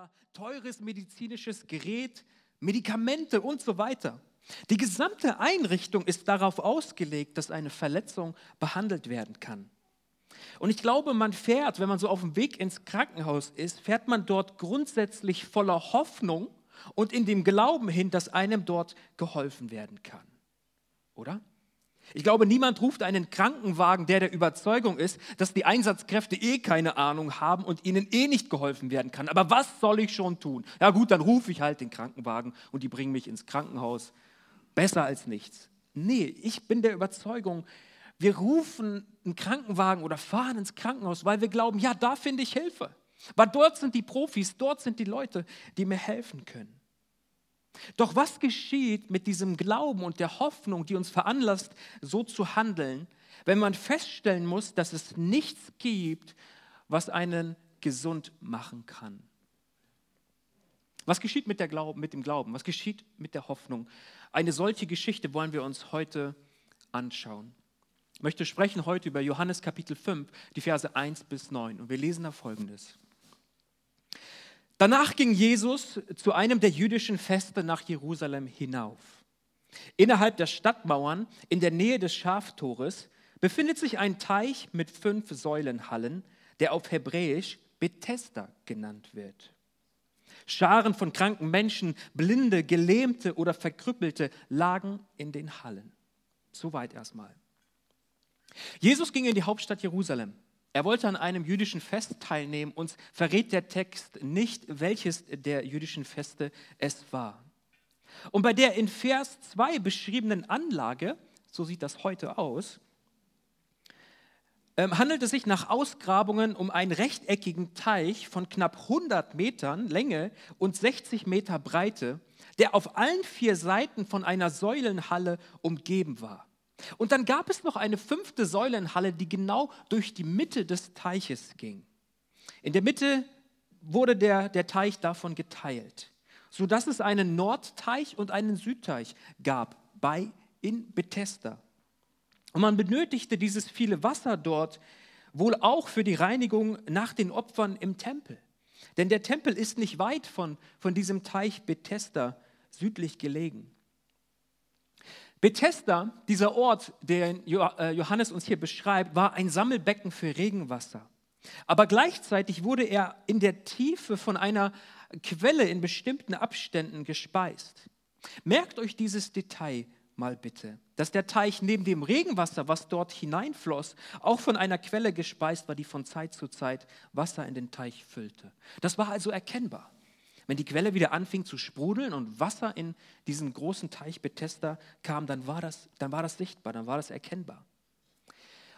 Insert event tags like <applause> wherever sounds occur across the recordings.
Labor, teures medizinisches Gerät, Medikamente und so weiter. Die gesamte Einrichtung ist darauf ausgelegt, dass eine Verletzung behandelt werden kann. Und ich glaube, man fährt, wenn man so auf dem Weg ins Krankenhaus ist, fährt man dort grundsätzlich voller Hoffnung und in dem Glauben hin, dass einem dort geholfen werden kann. Oder? Ich glaube, niemand ruft einen Krankenwagen, der der Überzeugung ist, dass die Einsatzkräfte eh keine Ahnung haben und ihnen eh nicht geholfen werden kann. Aber was soll ich schon tun? Ja gut, dann rufe ich halt den Krankenwagen und die bringen mich ins Krankenhaus. Besser als nichts. Nee, ich bin der Überzeugung, wir rufen einen Krankenwagen oder fahren ins Krankenhaus, weil wir glauben, ja, da finde ich Hilfe. Weil dort sind die Profis, dort sind die Leute, die mir helfen können. Doch was geschieht mit diesem Glauben und der Hoffnung, die uns veranlasst, so zu handeln, wenn man feststellen muss, dass es nichts gibt, was einen gesund machen kann? Was geschieht mit, Glauben, mit dem Glauben? Was geschieht mit der Hoffnung? Eine solche Geschichte wollen wir uns heute anschauen. Ich möchte sprechen heute über Johannes Kapitel 5, die Verse 1 bis 9. Und wir lesen da folgendes. Danach ging Jesus zu einem der jüdischen Feste nach Jerusalem hinauf. Innerhalb der Stadtmauern, in der Nähe des Schaftores, befindet sich ein Teich mit fünf Säulenhallen, der auf Hebräisch Bethesda genannt wird. Scharen von kranken Menschen, Blinde, Gelähmte oder Verkrüppelte lagen in den Hallen. Soweit erstmal. Jesus ging in die Hauptstadt Jerusalem. Er wollte an einem jüdischen Fest teilnehmen. Uns verrät der Text nicht, welches der jüdischen Feste es war. Und bei der in Vers 2 beschriebenen Anlage, so sieht das heute aus, ähm, handelt es sich nach Ausgrabungen um einen rechteckigen Teich von knapp 100 Metern Länge und 60 Meter Breite, der auf allen vier Seiten von einer Säulenhalle umgeben war. Und dann gab es noch eine fünfte Säulenhalle, die genau durch die Mitte des Teiches ging. In der Mitte wurde der, der Teich davon geteilt, sodass es einen Nordteich und einen Südteich gab bei in Bethesda. Und man benötigte dieses viele Wasser dort wohl auch für die Reinigung nach den Opfern im Tempel. Denn der Tempel ist nicht weit von, von diesem Teich Bethesda südlich gelegen. Bethesda, dieser Ort, den äh, Johannes uns hier beschreibt, war ein Sammelbecken für Regenwasser. Aber gleichzeitig wurde er in der Tiefe von einer Quelle in bestimmten Abständen gespeist. Merkt euch dieses Detail mal bitte, dass der Teich neben dem Regenwasser, was dort hineinfloss, auch von einer Quelle gespeist war, die von Zeit zu Zeit Wasser in den Teich füllte. Das war also erkennbar. Wenn die Quelle wieder anfing zu sprudeln und Wasser in diesen großen Teich Bethesda kam, dann war das, dann war das sichtbar, dann war das erkennbar.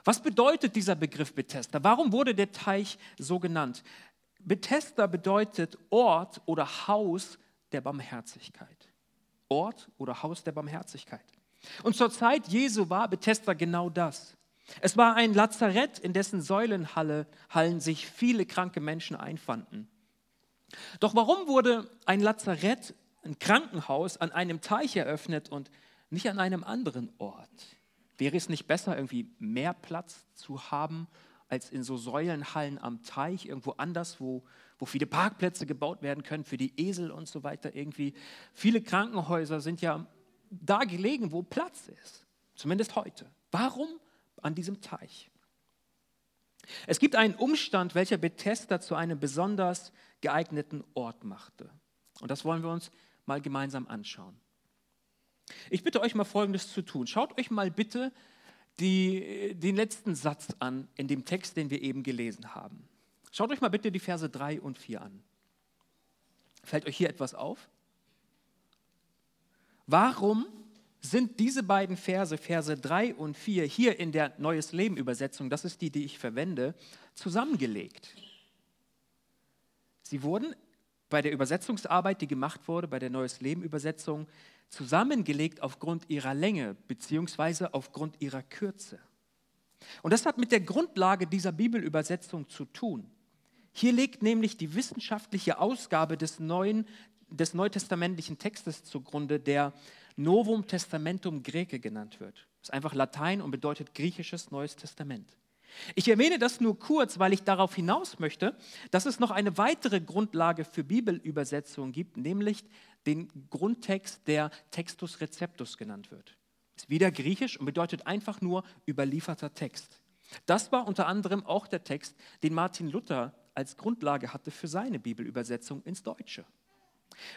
Was bedeutet dieser Begriff Bethesda? Warum wurde der Teich so genannt? Bethesda bedeutet Ort oder Haus der Barmherzigkeit. Ort oder Haus der Barmherzigkeit. Und zur Zeit Jesu war Bethesda genau das. Es war ein Lazarett, in dessen Säulenhallen sich viele kranke Menschen einfanden. Doch warum wurde ein Lazarett, ein Krankenhaus an einem Teich eröffnet und nicht an einem anderen Ort? Wäre es nicht besser, irgendwie mehr Platz zu haben als in so Säulenhallen am Teich, irgendwo anders, wo, wo viele Parkplätze gebaut werden können für die Esel und so weiter? Irgendwie viele Krankenhäuser sind ja da gelegen, wo Platz ist, zumindest heute. Warum an diesem Teich? Es gibt einen Umstand, welcher Bethesda zu einem besonders geeigneten Ort machte. Und das wollen wir uns mal gemeinsam anschauen. Ich bitte euch mal Folgendes zu tun. Schaut euch mal bitte die, den letzten Satz an in dem Text, den wir eben gelesen haben. Schaut euch mal bitte die Verse 3 und 4 an. Fällt euch hier etwas auf? Warum sind diese beiden Verse, Verse 3 und 4, hier in der Neues Leben Übersetzung, das ist die, die ich verwende, zusammengelegt. Sie wurden bei der Übersetzungsarbeit, die gemacht wurde, bei der Neues Leben Übersetzung, zusammengelegt aufgrund ihrer Länge bzw. aufgrund ihrer Kürze. Und das hat mit der Grundlage dieser Bibelübersetzung zu tun. Hier liegt nämlich die wissenschaftliche Ausgabe des, neuen, des neutestamentlichen Textes zugrunde, der Novum Testamentum Graece genannt wird. Das ist einfach Latein und bedeutet griechisches Neues Testament. Ich erwähne das nur kurz, weil ich darauf hinaus möchte, dass es noch eine weitere Grundlage für Bibelübersetzungen gibt, nämlich den Grundtext, der Textus Receptus genannt wird. Ist wieder griechisch und bedeutet einfach nur überlieferter Text. Das war unter anderem auch der Text, den Martin Luther als Grundlage hatte für seine Bibelübersetzung ins Deutsche.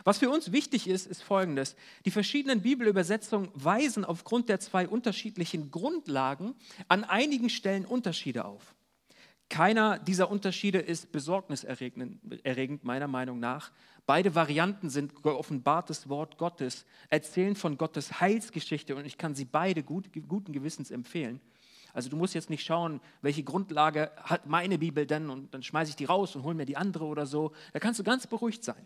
Was für uns wichtig ist, ist Folgendes. Die verschiedenen Bibelübersetzungen weisen aufgrund der zwei unterschiedlichen Grundlagen an einigen Stellen Unterschiede auf. Keiner dieser Unterschiede ist besorgniserregend, meiner Meinung nach. Beide Varianten sind geoffenbartes Wort Gottes, erzählen von Gottes Heilsgeschichte und ich kann sie beide gut, guten Gewissens empfehlen. Also du musst jetzt nicht schauen, welche Grundlage hat meine Bibel denn und dann schmeiße ich die raus und hole mir die andere oder so. Da kannst du ganz beruhigt sein.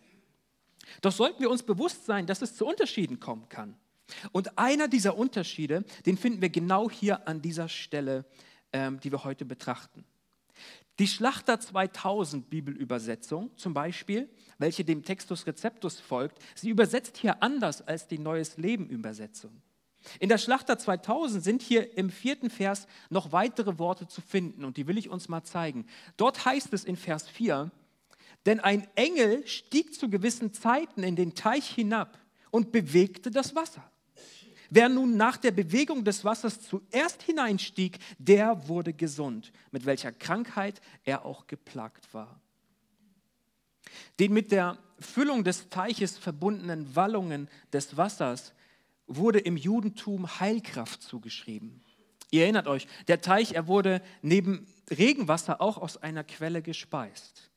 Doch sollten wir uns bewusst sein, dass es zu Unterschieden kommen kann. Und einer dieser Unterschiede, den finden wir genau hier an dieser Stelle, ähm, die wir heute betrachten. Die Schlachter 2000 Bibelübersetzung zum Beispiel, welche dem Textus Receptus folgt, sie übersetzt hier anders als die Neues Leben Übersetzung. In der Schlachter 2000 sind hier im vierten Vers noch weitere Worte zu finden und die will ich uns mal zeigen. Dort heißt es in Vers 4, denn ein Engel stieg zu gewissen Zeiten in den Teich hinab und bewegte das Wasser. Wer nun nach der Bewegung des Wassers zuerst hineinstieg, der wurde gesund, mit welcher Krankheit er auch geplagt war. Den mit der Füllung des Teiches verbundenen Wallungen des Wassers wurde im Judentum Heilkraft zugeschrieben. Ihr erinnert euch, der Teich, er wurde neben Regenwasser auch aus einer Quelle gespeist.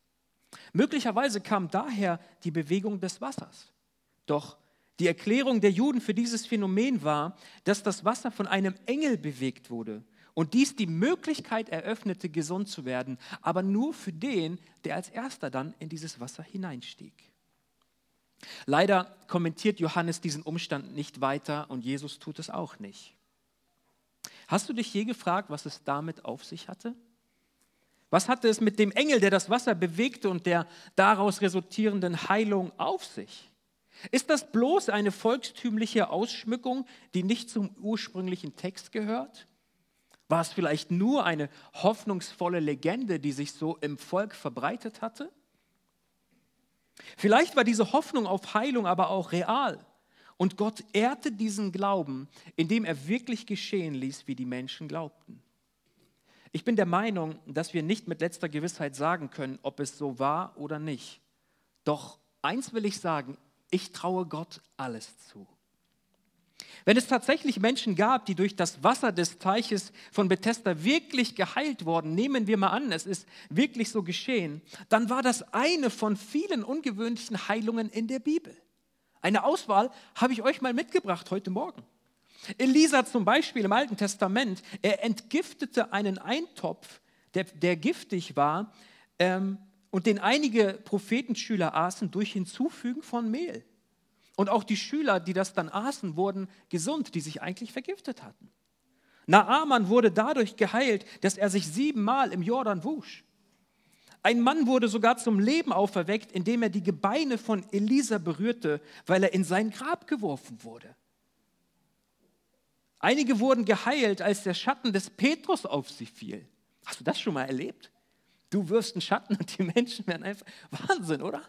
Möglicherweise kam daher die Bewegung des Wassers. Doch die Erklärung der Juden für dieses Phänomen war, dass das Wasser von einem Engel bewegt wurde und dies die Möglichkeit eröffnete, gesund zu werden, aber nur für den, der als erster dann in dieses Wasser hineinstieg. Leider kommentiert Johannes diesen Umstand nicht weiter und Jesus tut es auch nicht. Hast du dich je gefragt, was es damit auf sich hatte? Was hatte es mit dem Engel, der das Wasser bewegte und der daraus resultierenden Heilung auf sich? Ist das bloß eine volkstümliche Ausschmückung, die nicht zum ursprünglichen Text gehört? War es vielleicht nur eine hoffnungsvolle Legende, die sich so im Volk verbreitet hatte? Vielleicht war diese Hoffnung auf Heilung aber auch real und Gott ehrte diesen Glauben, indem er wirklich geschehen ließ, wie die Menschen glaubten. Ich bin der Meinung, dass wir nicht mit letzter Gewissheit sagen können, ob es so war oder nicht. Doch eins will ich sagen, ich traue Gott alles zu. Wenn es tatsächlich Menschen gab, die durch das Wasser des Teiches von Bethesda wirklich geheilt wurden, nehmen wir mal an, es ist wirklich so geschehen, dann war das eine von vielen ungewöhnlichen Heilungen in der Bibel. Eine Auswahl habe ich euch mal mitgebracht heute Morgen. Elisa zum Beispiel im Alten Testament, er entgiftete einen Eintopf, der, der giftig war ähm, und den einige Prophetenschüler aßen durch Hinzufügen von Mehl. Und auch die Schüler, die das dann aßen, wurden gesund, die sich eigentlich vergiftet hatten. Naaman wurde dadurch geheilt, dass er sich siebenmal im Jordan wusch. Ein Mann wurde sogar zum Leben auferweckt, indem er die Gebeine von Elisa berührte, weil er in sein Grab geworfen wurde. Einige wurden geheilt, als der Schatten des Petrus auf sie fiel. Hast du das schon mal erlebt? Du wirst einen Schatten <laughs> und die Menschen werden einfach Wahnsinn, oder?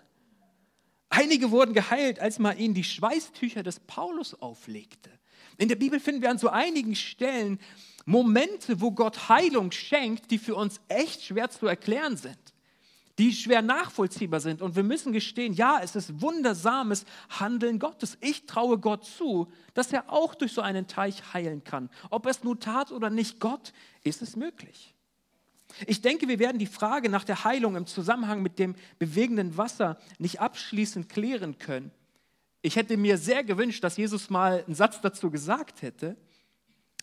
Einige wurden geheilt, als man ihnen die Schweißtücher des Paulus auflegte. In der Bibel finden wir an so einigen Stellen Momente, wo Gott Heilung schenkt, die für uns echt schwer zu erklären sind die schwer nachvollziehbar sind. Und wir müssen gestehen, ja, es ist wundersames Handeln Gottes. Ich traue Gott zu, dass er auch durch so einen Teich heilen kann. Ob es nun tat oder nicht, Gott ist es möglich. Ich denke, wir werden die Frage nach der Heilung im Zusammenhang mit dem bewegenden Wasser nicht abschließend klären können. Ich hätte mir sehr gewünscht, dass Jesus mal einen Satz dazu gesagt hätte.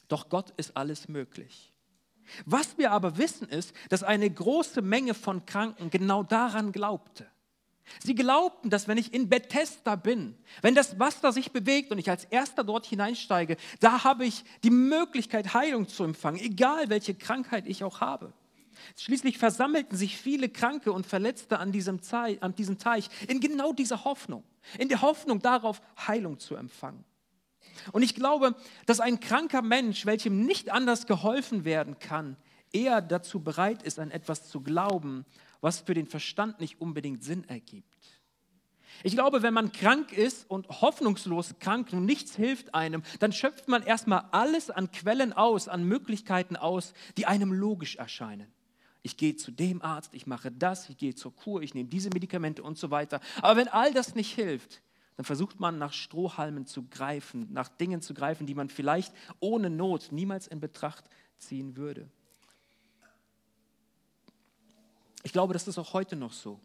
Doch Gott ist alles möglich. Was wir aber wissen ist, dass eine große Menge von Kranken genau daran glaubte. Sie glaubten, dass wenn ich in Bethesda bin, wenn das Wasser sich bewegt und ich als erster dort hineinsteige, da habe ich die Möglichkeit, Heilung zu empfangen, egal welche Krankheit ich auch habe. Schließlich versammelten sich viele Kranke und Verletzte an diesem, Teich, an diesem Teich in genau dieser Hoffnung, in der Hoffnung darauf, Heilung zu empfangen. Und ich glaube, dass ein kranker Mensch, welchem nicht anders geholfen werden kann, eher dazu bereit ist, an etwas zu glauben, was für den Verstand nicht unbedingt Sinn ergibt. Ich glaube, wenn man krank ist und hoffnungslos krank und nichts hilft einem, dann schöpft man erstmal alles an Quellen aus, an Möglichkeiten aus, die einem logisch erscheinen. Ich gehe zu dem Arzt, ich mache das, ich gehe zur Kur, ich nehme diese Medikamente und so weiter. Aber wenn all das nicht hilft, dann versucht man nach Strohhalmen zu greifen, nach Dingen zu greifen, die man vielleicht ohne Not niemals in Betracht ziehen würde. Ich glaube, das ist auch heute noch so.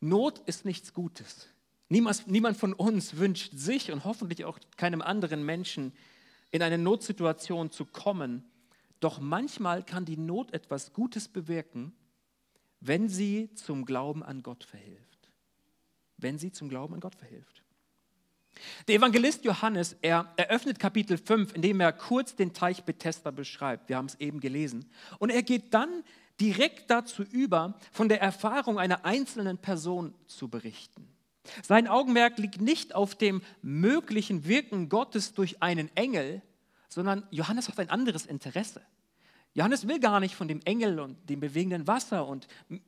Not ist nichts Gutes. Niemand, niemand von uns wünscht sich und hoffentlich auch keinem anderen Menschen in eine Notsituation zu kommen. Doch manchmal kann die Not etwas Gutes bewirken, wenn sie zum Glauben an Gott verhilft. Wenn sie zum Glauben an Gott verhilft. Der Evangelist Johannes, er eröffnet Kapitel 5, indem er kurz den Teich Bethesda beschreibt. Wir haben es eben gelesen. Und er geht dann direkt dazu über, von der Erfahrung einer einzelnen Person zu berichten. Sein Augenmerk liegt nicht auf dem möglichen Wirken Gottes durch einen Engel, sondern Johannes hat ein anderes Interesse. Johannes will gar nicht von dem Engel und dem bewegenden Wasser und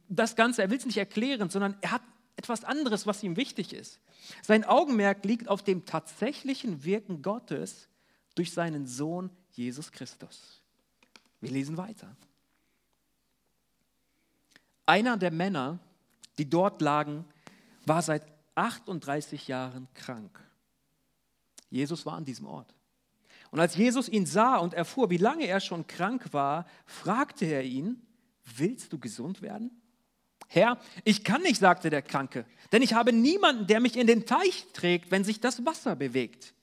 das Ganze, er will es nicht erklären, sondern er hat etwas anderes, was ihm wichtig ist. Sein Augenmerk liegt auf dem tatsächlichen Wirken Gottes durch seinen Sohn Jesus Christus. Wir lesen weiter. Einer der Männer, die dort lagen, war seit 38 Jahren krank. Jesus war an diesem Ort. Und als Jesus ihn sah und erfuhr, wie lange er schon krank war, fragte er ihn, willst du gesund werden? Herr, ich kann nicht, sagte der Kranke, denn ich habe niemanden, der mich in den Teich trägt, wenn sich das Wasser bewegt.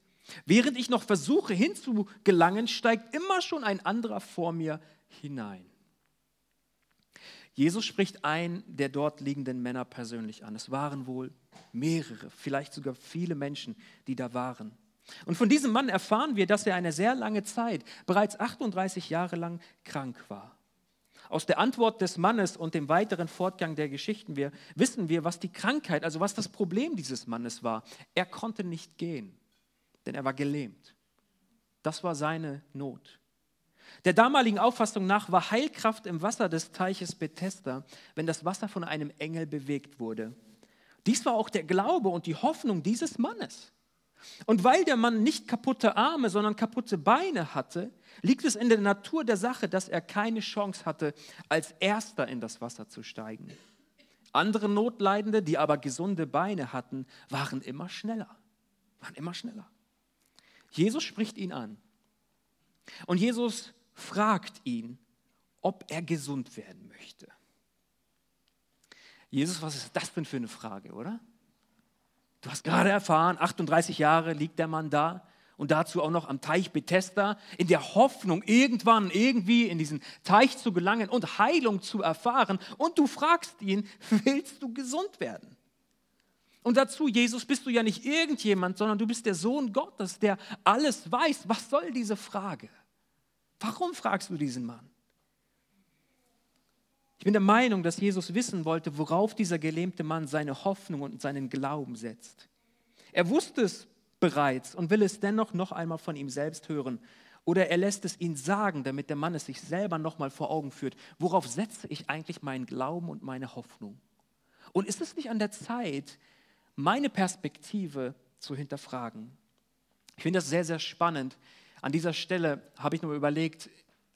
Während ich noch versuche hinzugelangen, steigt immer schon ein anderer vor mir hinein. Jesus spricht einen der dort liegenden Männer persönlich an. Es waren wohl mehrere, vielleicht sogar viele Menschen, die da waren. Und von diesem Mann erfahren wir, dass er eine sehr lange Zeit, bereits 38 Jahre lang, krank war. Aus der Antwort des Mannes und dem weiteren Fortgang der Geschichten wir, wissen wir, was die Krankheit, also was das Problem dieses Mannes war. Er konnte nicht gehen, denn er war gelähmt. Das war seine Not. Der damaligen Auffassung nach war Heilkraft im Wasser des Teiches Bethesda, wenn das Wasser von einem Engel bewegt wurde. Dies war auch der Glaube und die Hoffnung dieses Mannes. Und weil der Mann nicht kaputte Arme, sondern kaputte Beine hatte, liegt es in der Natur der Sache, dass er keine Chance hatte, als erster in das Wasser zu steigen. Andere Notleidende, die aber gesunde Beine hatten, waren immer schneller, waren immer schneller. Jesus spricht ihn an. Und Jesus fragt ihn, ob er gesund werden möchte. Jesus, was ist das denn für eine Frage, oder? Du hast gerade erfahren, 38 Jahre liegt der Mann da und dazu auch noch am Teich Bethesda, in der Hoffnung, irgendwann irgendwie in diesen Teich zu gelangen und Heilung zu erfahren. Und du fragst ihn, <laughs> willst du gesund werden? Und dazu, Jesus, bist du ja nicht irgendjemand, sondern du bist der Sohn Gottes, der alles weiß. Was soll diese Frage? Warum fragst du diesen Mann? Ich bin der Meinung, dass Jesus wissen wollte, worauf dieser gelähmte Mann seine Hoffnung und seinen Glauben setzt. Er wusste es bereits und will es dennoch noch einmal von ihm selbst hören. Oder er lässt es ihn sagen, damit der Mann es sich selber noch mal vor Augen führt. Worauf setze ich eigentlich meinen Glauben und meine Hoffnung? Und ist es nicht an der Zeit, meine Perspektive zu hinterfragen? Ich finde das sehr, sehr spannend, an dieser Stelle habe ich nur überlegt,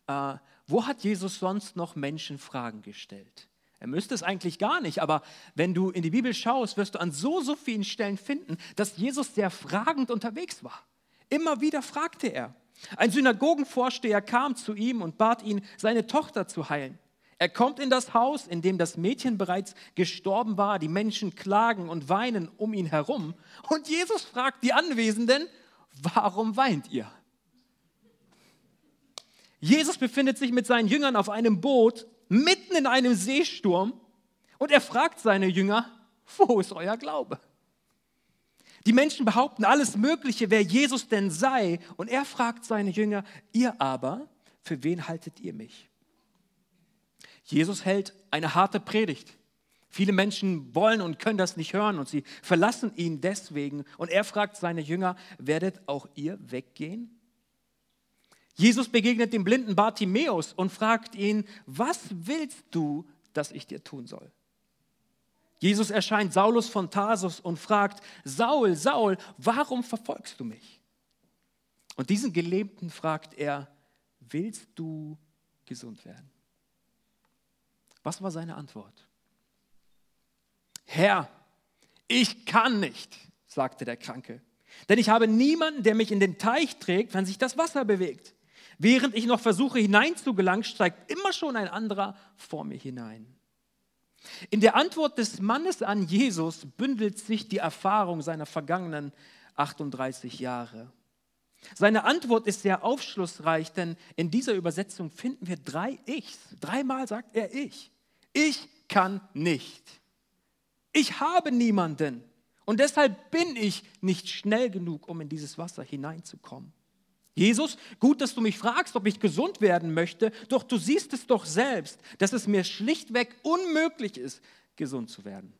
äh, wo hat Jesus sonst noch Menschen Fragen gestellt? Er müsste es eigentlich gar nicht, aber wenn du in die Bibel schaust, wirst du an so, so vielen Stellen finden, dass Jesus sehr fragend unterwegs war. Immer wieder fragte er. Ein Synagogenvorsteher kam zu ihm und bat ihn, seine Tochter zu heilen. Er kommt in das Haus, in dem das Mädchen bereits gestorben war. Die Menschen klagen und weinen um ihn herum. Und Jesus fragt die Anwesenden, warum weint ihr? Jesus befindet sich mit seinen Jüngern auf einem Boot mitten in einem Seesturm und er fragt seine Jünger, wo ist euer Glaube? Die Menschen behaupten alles Mögliche, wer Jesus denn sei. Und er fragt seine Jünger, ihr aber, für wen haltet ihr mich? Jesus hält eine harte Predigt. Viele Menschen wollen und können das nicht hören und sie verlassen ihn deswegen. Und er fragt seine Jünger, werdet auch ihr weggehen? Jesus begegnet dem blinden Bartimäus und fragt ihn, was willst du, dass ich dir tun soll? Jesus erscheint Saulus von Tarsus und fragt, Saul, Saul, warum verfolgst du mich? Und diesen Gelähmten fragt er, willst du gesund werden? Was war seine Antwort? Herr, ich kann nicht, sagte der Kranke, denn ich habe niemanden, der mich in den Teich trägt, wenn sich das Wasser bewegt. Während ich noch versuche hineinzugelangen, steigt immer schon ein anderer vor mir hinein. In der Antwort des Mannes an Jesus bündelt sich die Erfahrung seiner vergangenen 38 Jahre. Seine Antwort ist sehr aufschlussreich, denn in dieser Übersetzung finden wir drei Ichs. Dreimal sagt er Ich. Ich kann nicht. Ich habe niemanden. Und deshalb bin ich nicht schnell genug, um in dieses Wasser hineinzukommen. Jesus, gut, dass du mich fragst, ob ich gesund werden möchte, doch du siehst es doch selbst, dass es mir schlichtweg unmöglich ist, gesund zu werden.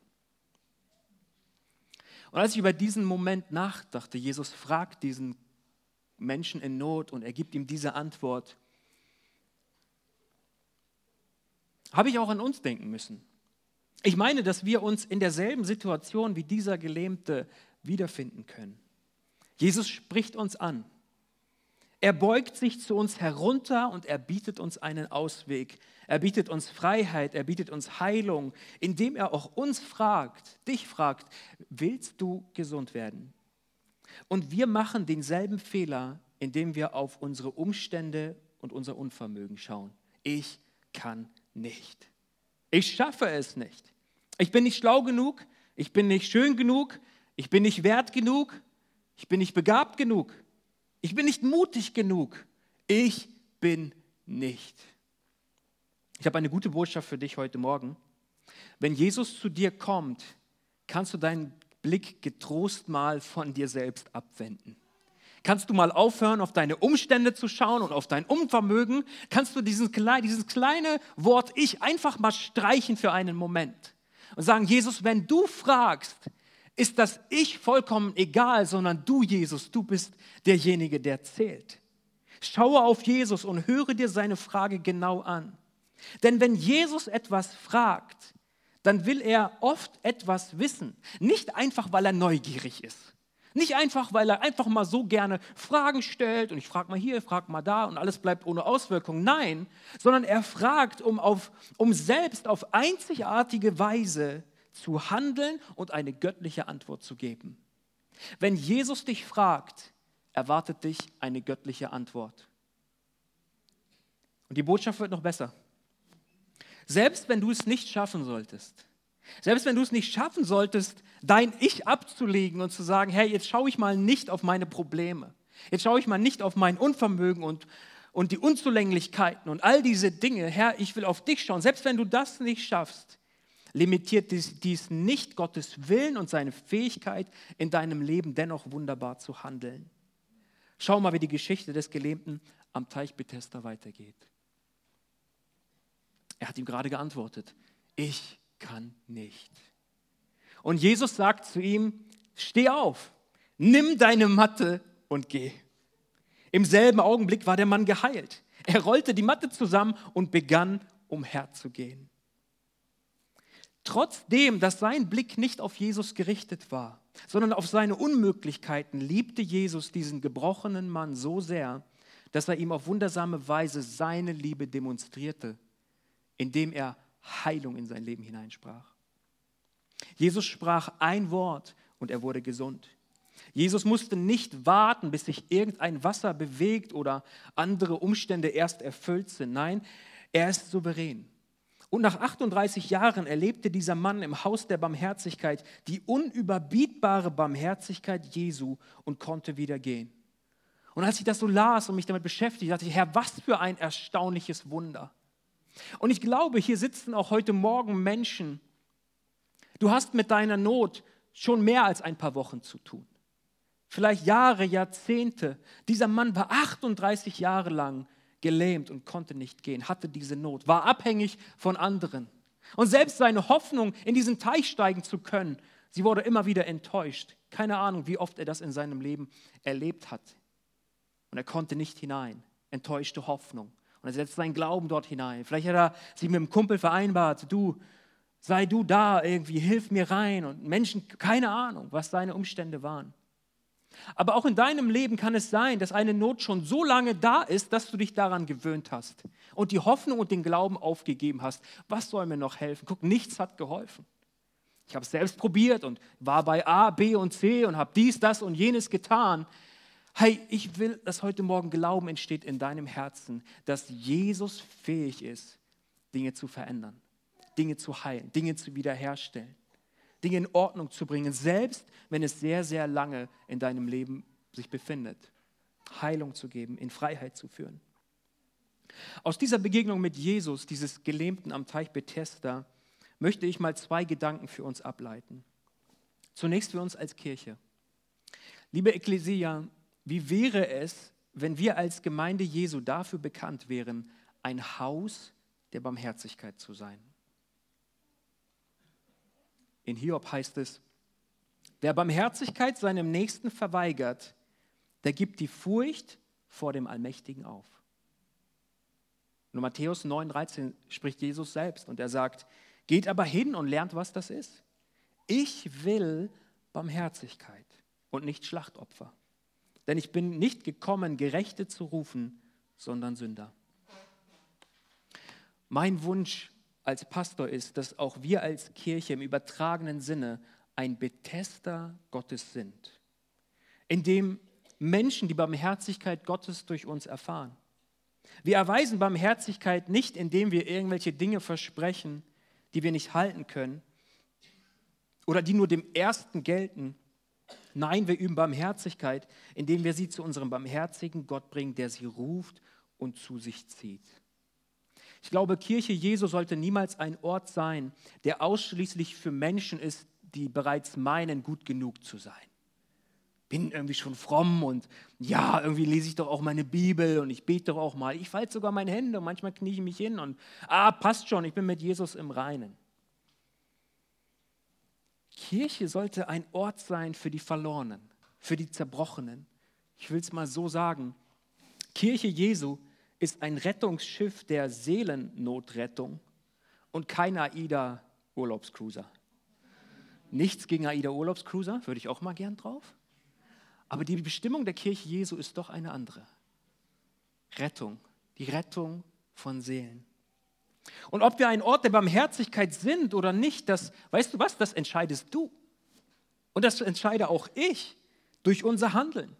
Und als ich über diesen Moment nachdachte, Jesus fragt diesen Menschen in Not und er gibt ihm diese Antwort, habe ich auch an uns denken müssen. Ich meine, dass wir uns in derselben Situation wie dieser Gelähmte wiederfinden können. Jesus spricht uns an. Er beugt sich zu uns herunter und er bietet uns einen Ausweg. Er bietet uns Freiheit, er bietet uns Heilung, indem er auch uns fragt, dich fragt, willst du gesund werden? Und wir machen denselben Fehler, indem wir auf unsere Umstände und unser Unvermögen schauen. Ich kann nicht. Ich schaffe es nicht. Ich bin nicht schlau genug, ich bin nicht schön genug, ich bin nicht wert genug, ich bin nicht begabt genug. Ich bin nicht mutig genug. Ich bin nicht. Ich habe eine gute Botschaft für dich heute Morgen. Wenn Jesus zu dir kommt, kannst du deinen Blick getrost mal von dir selbst abwenden. Kannst du mal aufhören, auf deine Umstände zu schauen und auf dein Unvermögen? Kannst du dieses, dieses kleine Wort Ich einfach mal streichen für einen Moment und sagen, Jesus, wenn du fragst, ist das Ich vollkommen egal, sondern du, Jesus, du bist derjenige, der zählt. Schaue auf Jesus und höre dir seine Frage genau an. Denn wenn Jesus etwas fragt, dann will er oft etwas wissen. Nicht einfach, weil er neugierig ist. Nicht einfach, weil er einfach mal so gerne Fragen stellt und ich frage mal hier, frage mal da und alles bleibt ohne Auswirkung. Nein, sondern er fragt, um, auf, um selbst auf einzigartige Weise zu handeln und eine göttliche Antwort zu geben. Wenn Jesus dich fragt, erwartet dich eine göttliche Antwort. Und die Botschaft wird noch besser. Selbst wenn du es nicht schaffen solltest, selbst wenn du es nicht schaffen solltest, dein Ich abzulegen und zu sagen, hey, jetzt schaue ich mal nicht auf meine Probleme, jetzt schaue ich mal nicht auf mein Unvermögen und, und die Unzulänglichkeiten und all diese Dinge, Herr, ich will auf dich schauen, selbst wenn du das nicht schaffst, limitiert dies, dies nicht Gottes Willen und seine Fähigkeit, in deinem Leben dennoch wunderbar zu handeln. Schau mal, wie die Geschichte des Gelähmten am Teich Bethesda weitergeht. Er hat ihm gerade geantwortet, ich kann nicht. Und Jesus sagt zu ihm, steh auf, nimm deine Matte und geh. Im selben Augenblick war der Mann geheilt. Er rollte die Matte zusammen und begann umherzugehen. Trotzdem, dass sein Blick nicht auf Jesus gerichtet war, sondern auf seine Unmöglichkeiten, liebte Jesus diesen gebrochenen Mann so sehr, dass er ihm auf wundersame Weise seine Liebe demonstrierte, indem er Heilung in sein Leben hineinsprach. Jesus sprach ein Wort und er wurde gesund. Jesus musste nicht warten, bis sich irgendein Wasser bewegt oder andere Umstände erst erfüllt sind. Nein, er ist souverän. Und nach 38 Jahren erlebte dieser Mann im Haus der Barmherzigkeit die unüberbietbare Barmherzigkeit Jesu und konnte wieder gehen. Und als ich das so las und mich damit beschäftigte, dachte ich, Herr, was für ein erstaunliches Wunder. Und ich glaube, hier sitzen auch heute Morgen Menschen, du hast mit deiner Not schon mehr als ein paar Wochen zu tun. Vielleicht Jahre, Jahrzehnte. Dieser Mann war 38 Jahre lang gelähmt und konnte nicht gehen, hatte diese Not, war abhängig von anderen. Und selbst seine Hoffnung, in diesen Teich steigen zu können, sie wurde immer wieder enttäuscht. Keine Ahnung, wie oft er das in seinem Leben erlebt hat. Und er konnte nicht hinein. enttäuschte Hoffnung. Und er setzt seinen Glauben dort hinein. Vielleicht hat er sich mit einem Kumpel vereinbart, du, sei du da irgendwie, hilf mir rein. Und Menschen, keine Ahnung, was seine Umstände waren. Aber auch in deinem Leben kann es sein, dass eine Not schon so lange da ist, dass du dich daran gewöhnt hast und die Hoffnung und den Glauben aufgegeben hast. Was soll mir noch helfen? Guck, nichts hat geholfen. Ich habe es selbst probiert und war bei A, B und C und habe dies, das und jenes getan. Hey, ich will, dass heute Morgen Glauben entsteht in deinem Herzen, dass Jesus fähig ist, Dinge zu verändern, Dinge zu heilen, Dinge zu wiederherstellen. Dinge in Ordnung zu bringen, selbst wenn es sehr, sehr lange in deinem Leben sich befindet. Heilung zu geben, in Freiheit zu führen. Aus dieser Begegnung mit Jesus, dieses Gelähmten am Teich Bethesda, möchte ich mal zwei Gedanken für uns ableiten. Zunächst für uns als Kirche. Liebe Ekklesia, wie wäre es, wenn wir als Gemeinde Jesu dafür bekannt wären, ein Haus der Barmherzigkeit zu sein? In Hiob heißt es, wer Barmherzigkeit seinem Nächsten verweigert, der gibt die Furcht vor dem Allmächtigen auf. Und Matthäus 9,13 spricht Jesus selbst und er sagt, geht aber hin und lernt, was das ist. Ich will Barmherzigkeit und nicht Schlachtopfer. Denn ich bin nicht gekommen, Gerechte zu rufen, sondern Sünder. Mein Wunsch als Pastor ist, dass auch wir als Kirche im übertragenen Sinne ein Betester Gottes sind, in dem Menschen die Barmherzigkeit Gottes durch uns erfahren. Wir erweisen Barmherzigkeit nicht, indem wir irgendwelche Dinge versprechen, die wir nicht halten können oder die nur dem Ersten gelten. Nein, wir üben Barmherzigkeit, indem wir sie zu unserem barmherzigen Gott bringen, der sie ruft und zu sich zieht. Ich glaube, Kirche Jesu sollte niemals ein Ort sein, der ausschließlich für Menschen ist, die bereits meinen, gut genug zu sein. Bin irgendwie schon fromm und ja, irgendwie lese ich doch auch meine Bibel und ich bete doch auch mal. Ich falte sogar meine Hände und manchmal knie ich mich hin und ah, passt schon, ich bin mit Jesus im Reinen. Kirche sollte ein Ort sein für die Verlorenen, für die Zerbrochenen. Ich will es mal so sagen. Kirche Jesu ist ein Rettungsschiff der Seelennotrettung und kein AIDA-Urlaubscruiser. Nichts gegen AIDA-Urlaubscruiser, würde ich auch mal gern drauf. Aber die Bestimmung der Kirche Jesu ist doch eine andere. Rettung, die Rettung von Seelen. Und ob wir ein Ort der Barmherzigkeit sind oder nicht, das, weißt du was, das entscheidest du. Und das entscheide auch ich durch unser Handeln.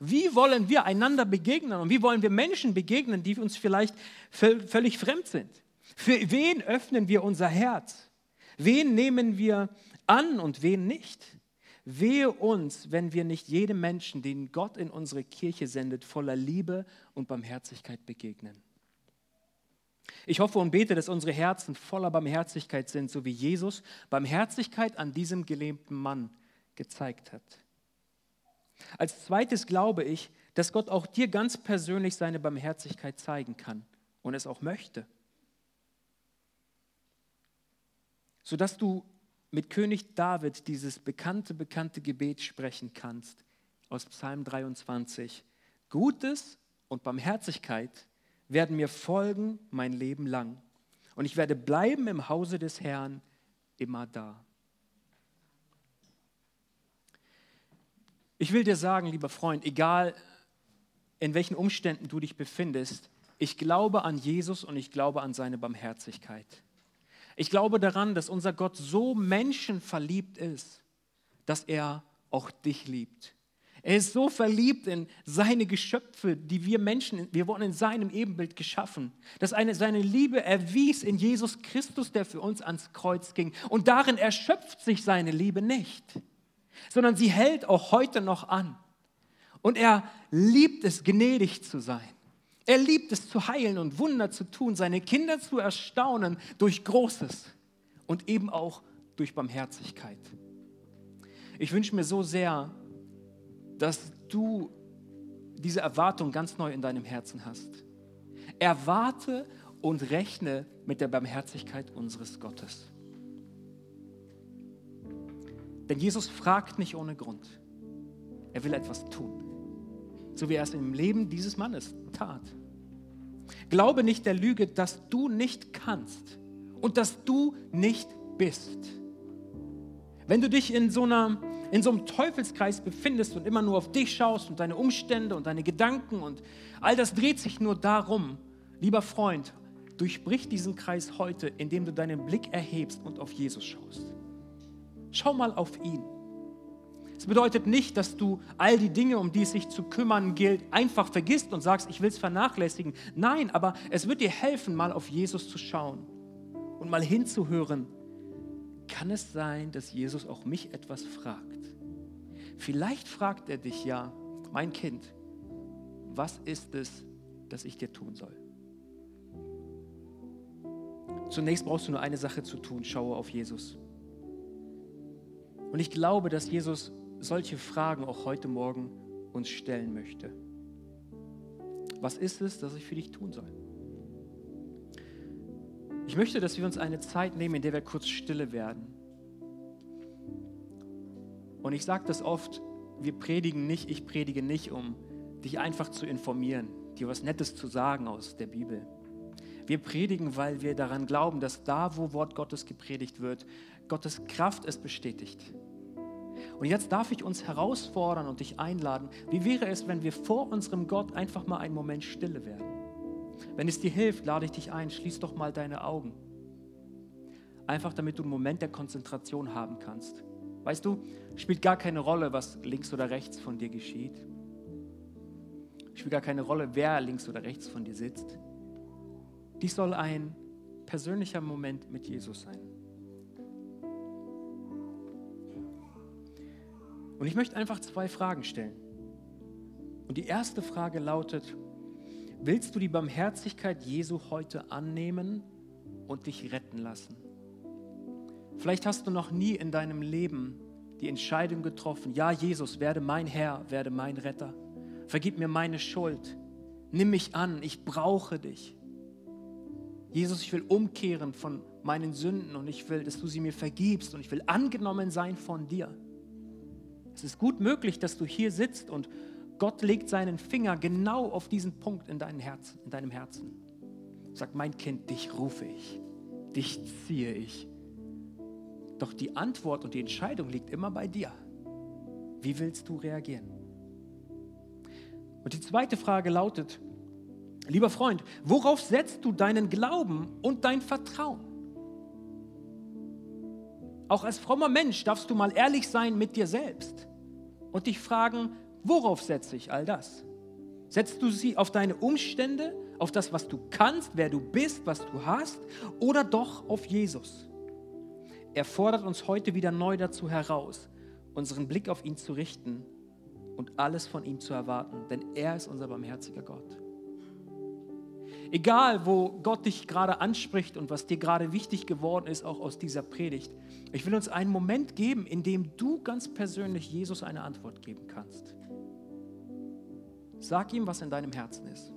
Wie wollen wir einander begegnen und wie wollen wir Menschen begegnen, die uns vielleicht völlig fremd sind? Für wen öffnen wir unser Herz? Wen nehmen wir an und wen nicht? Wehe uns, wenn wir nicht jedem Menschen, den Gott in unsere Kirche sendet, voller Liebe und Barmherzigkeit begegnen. Ich hoffe und bete, dass unsere Herzen voller Barmherzigkeit sind, so wie Jesus Barmherzigkeit an diesem gelähmten Mann gezeigt hat. Als zweites glaube ich, dass Gott auch dir ganz persönlich seine Barmherzigkeit zeigen kann und es auch möchte. Sodass du mit König David dieses bekannte, bekannte Gebet sprechen kannst aus Psalm 23. Gutes und Barmherzigkeit werden mir folgen mein Leben lang. Und ich werde bleiben im Hause des Herrn immer da. Ich will dir sagen, lieber Freund, egal in welchen Umständen du dich befindest, ich glaube an Jesus und ich glaube an seine Barmherzigkeit. Ich glaube daran, dass unser Gott so menschenverliebt ist, dass er auch dich liebt. Er ist so verliebt in seine Geschöpfe, die wir Menschen, wir wurden in seinem Ebenbild geschaffen, dass eine, seine Liebe erwies in Jesus Christus, der für uns ans Kreuz ging. Und darin erschöpft sich seine Liebe nicht sondern sie hält auch heute noch an. Und er liebt es, gnädig zu sein. Er liebt es zu heilen und Wunder zu tun, seine Kinder zu erstaunen durch Großes und eben auch durch Barmherzigkeit. Ich wünsche mir so sehr, dass du diese Erwartung ganz neu in deinem Herzen hast. Erwarte und rechne mit der Barmherzigkeit unseres Gottes. Denn Jesus fragt nicht ohne Grund. Er will etwas tun. So wie er es im Leben dieses Mannes tat. Glaube nicht der Lüge, dass du nicht kannst und dass du nicht bist. Wenn du dich in so, einer, in so einem Teufelskreis befindest und immer nur auf dich schaust und deine Umstände und deine Gedanken und all das dreht sich nur darum, lieber Freund, durchbrich diesen Kreis heute, indem du deinen Blick erhebst und auf Jesus schaust. Schau mal auf ihn. Es bedeutet nicht, dass du all die Dinge, um die es sich zu kümmern gilt, einfach vergisst und sagst, ich will es vernachlässigen. Nein, aber es wird dir helfen, mal auf Jesus zu schauen und mal hinzuhören. Kann es sein, dass Jesus auch mich etwas fragt? Vielleicht fragt er dich ja, mein Kind, was ist es, das ich dir tun soll? Zunächst brauchst du nur eine Sache zu tun, schaue auf Jesus. Und ich glaube, dass Jesus solche Fragen auch heute Morgen uns stellen möchte. Was ist es, das ich für dich tun soll? Ich möchte, dass wir uns eine Zeit nehmen, in der wir kurz stille werden. Und ich sage das oft, wir predigen nicht, ich predige nicht, um dich einfach zu informieren, dir was Nettes zu sagen aus der Bibel. Wir predigen, weil wir daran glauben, dass da, wo Wort Gottes gepredigt wird, Gottes Kraft es bestätigt. Und jetzt darf ich uns herausfordern und dich einladen, wie wäre es, wenn wir vor unserem Gott einfach mal einen Moment stille werden? Wenn es dir hilft, lade ich dich ein, schließ doch mal deine Augen. Einfach damit du einen Moment der Konzentration haben kannst. Weißt du, spielt gar keine Rolle, was links oder rechts von dir geschieht. Spielt gar keine Rolle, wer links oder rechts von dir sitzt. Dies soll ein persönlicher Moment mit Jesus sein. Und ich möchte einfach zwei Fragen stellen. Und die erste Frage lautet, willst du die Barmherzigkeit Jesu heute annehmen und dich retten lassen? Vielleicht hast du noch nie in deinem Leben die Entscheidung getroffen, ja Jesus, werde mein Herr, werde mein Retter. Vergib mir meine Schuld. Nimm mich an, ich brauche dich. Jesus, ich will umkehren von meinen Sünden und ich will, dass du sie mir vergibst und ich will angenommen sein von dir. Es ist gut möglich, dass du hier sitzt und Gott legt seinen Finger genau auf diesen Punkt in, deinem Herzen, in deinem Herzen. Sagt, mein Kind, dich rufe ich, dich ziehe ich. Doch die Antwort und die Entscheidung liegt immer bei dir. Wie willst du reagieren? Und die zweite Frage lautet, lieber Freund, worauf setzt du deinen Glauben und dein Vertrauen? Auch als frommer Mensch darfst du mal ehrlich sein mit dir selbst und dich fragen, worauf setze ich all das? Setzt du sie auf deine Umstände, auf das, was du kannst, wer du bist, was du hast, oder doch auf Jesus? Er fordert uns heute wieder neu dazu heraus, unseren Blick auf ihn zu richten und alles von ihm zu erwarten, denn er ist unser barmherziger Gott. Egal, wo Gott dich gerade anspricht und was dir gerade wichtig geworden ist, auch aus dieser Predigt. Ich will uns einen Moment geben, in dem du ganz persönlich Jesus eine Antwort geben kannst. Sag ihm, was in deinem Herzen ist.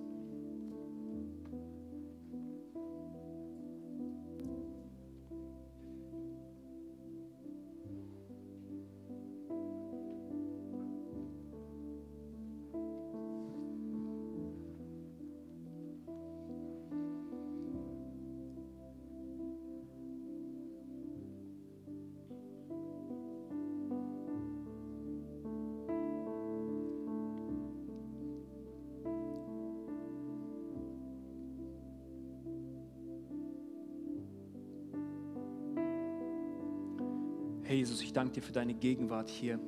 Danke dir für deine Gegenwart hier.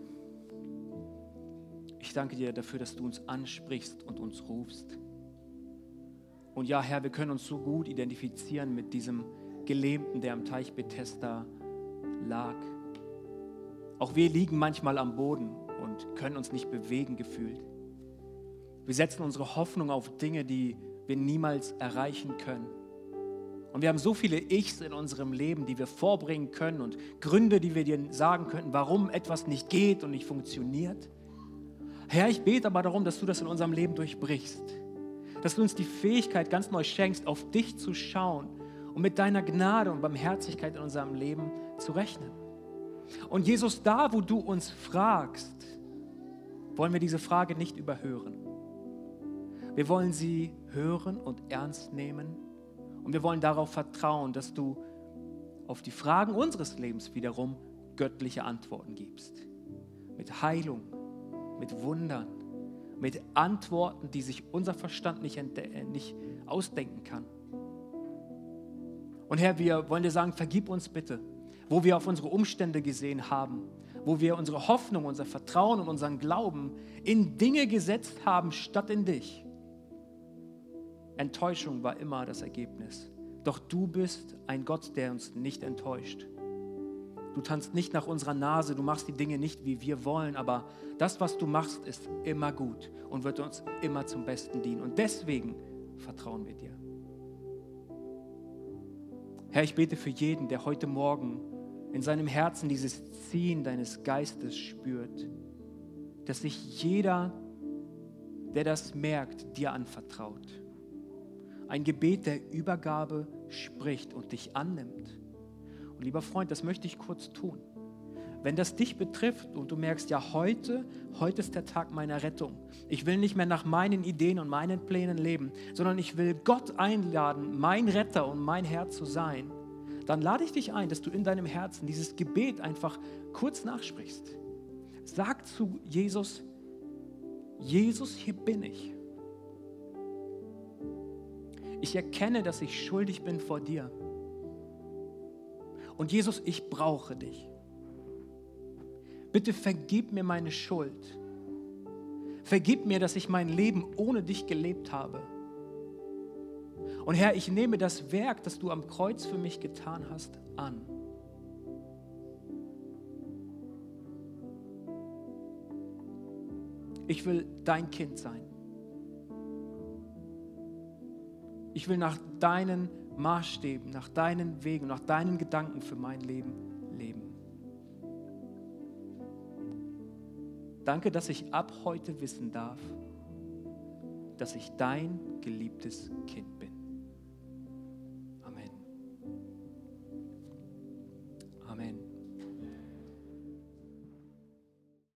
Ich danke dir dafür, dass du uns ansprichst und uns rufst. Und ja, Herr, wir können uns so gut identifizieren mit diesem Gelähmten, der am Teich Bethesda lag. Auch wir liegen manchmal am Boden und können uns nicht bewegen gefühlt. Wir setzen unsere Hoffnung auf Dinge, die wir niemals erreichen können. Und wir haben so viele Ichs in unserem Leben, die wir vorbringen können und Gründe, die wir dir sagen könnten, warum etwas nicht geht und nicht funktioniert. Herr, ich bete aber darum, dass du das in unserem Leben durchbrichst. Dass du uns die Fähigkeit ganz neu schenkst, auf dich zu schauen und mit deiner Gnade und Barmherzigkeit in unserem Leben zu rechnen. Und Jesus, da wo du uns fragst, wollen wir diese Frage nicht überhören. Wir wollen sie hören und ernst nehmen. Und wir wollen darauf vertrauen, dass du auf die Fragen unseres Lebens wiederum göttliche Antworten gibst. Mit Heilung, mit Wundern, mit Antworten, die sich unser Verstand nicht, äh, nicht ausdenken kann. Und Herr, wir wollen dir sagen, vergib uns bitte, wo wir auf unsere Umstände gesehen haben, wo wir unsere Hoffnung, unser Vertrauen und unseren Glauben in Dinge gesetzt haben, statt in dich. Enttäuschung war immer das Ergebnis. Doch du bist ein Gott, der uns nicht enttäuscht. Du tanzt nicht nach unserer Nase, du machst die Dinge nicht, wie wir wollen, aber das, was du machst, ist immer gut und wird uns immer zum Besten dienen. Und deswegen vertrauen wir dir. Herr, ich bete für jeden, der heute Morgen in seinem Herzen dieses Ziehen deines Geistes spürt, dass sich jeder, der das merkt, dir anvertraut. Ein Gebet der Übergabe spricht und dich annimmt. Und lieber Freund, das möchte ich kurz tun. Wenn das dich betrifft und du merkst, ja, heute, heute ist der Tag meiner Rettung. Ich will nicht mehr nach meinen Ideen und meinen Plänen leben, sondern ich will Gott einladen, mein Retter und mein Herr zu sein dann lade ich dich ein, dass du in deinem Herzen dieses Gebet einfach kurz nachsprichst. Sag zu Jesus, Jesus, hier bin ich. Ich erkenne, dass ich schuldig bin vor dir. Und Jesus, ich brauche dich. Bitte vergib mir meine Schuld. Vergib mir, dass ich mein Leben ohne dich gelebt habe. Und Herr, ich nehme das Werk, das du am Kreuz für mich getan hast, an. Ich will dein Kind sein. Ich will nach deinen Maßstäben, nach deinen Wegen, nach deinen Gedanken für mein Leben leben. Danke, dass ich ab heute wissen darf, dass ich dein geliebtes Kind bin.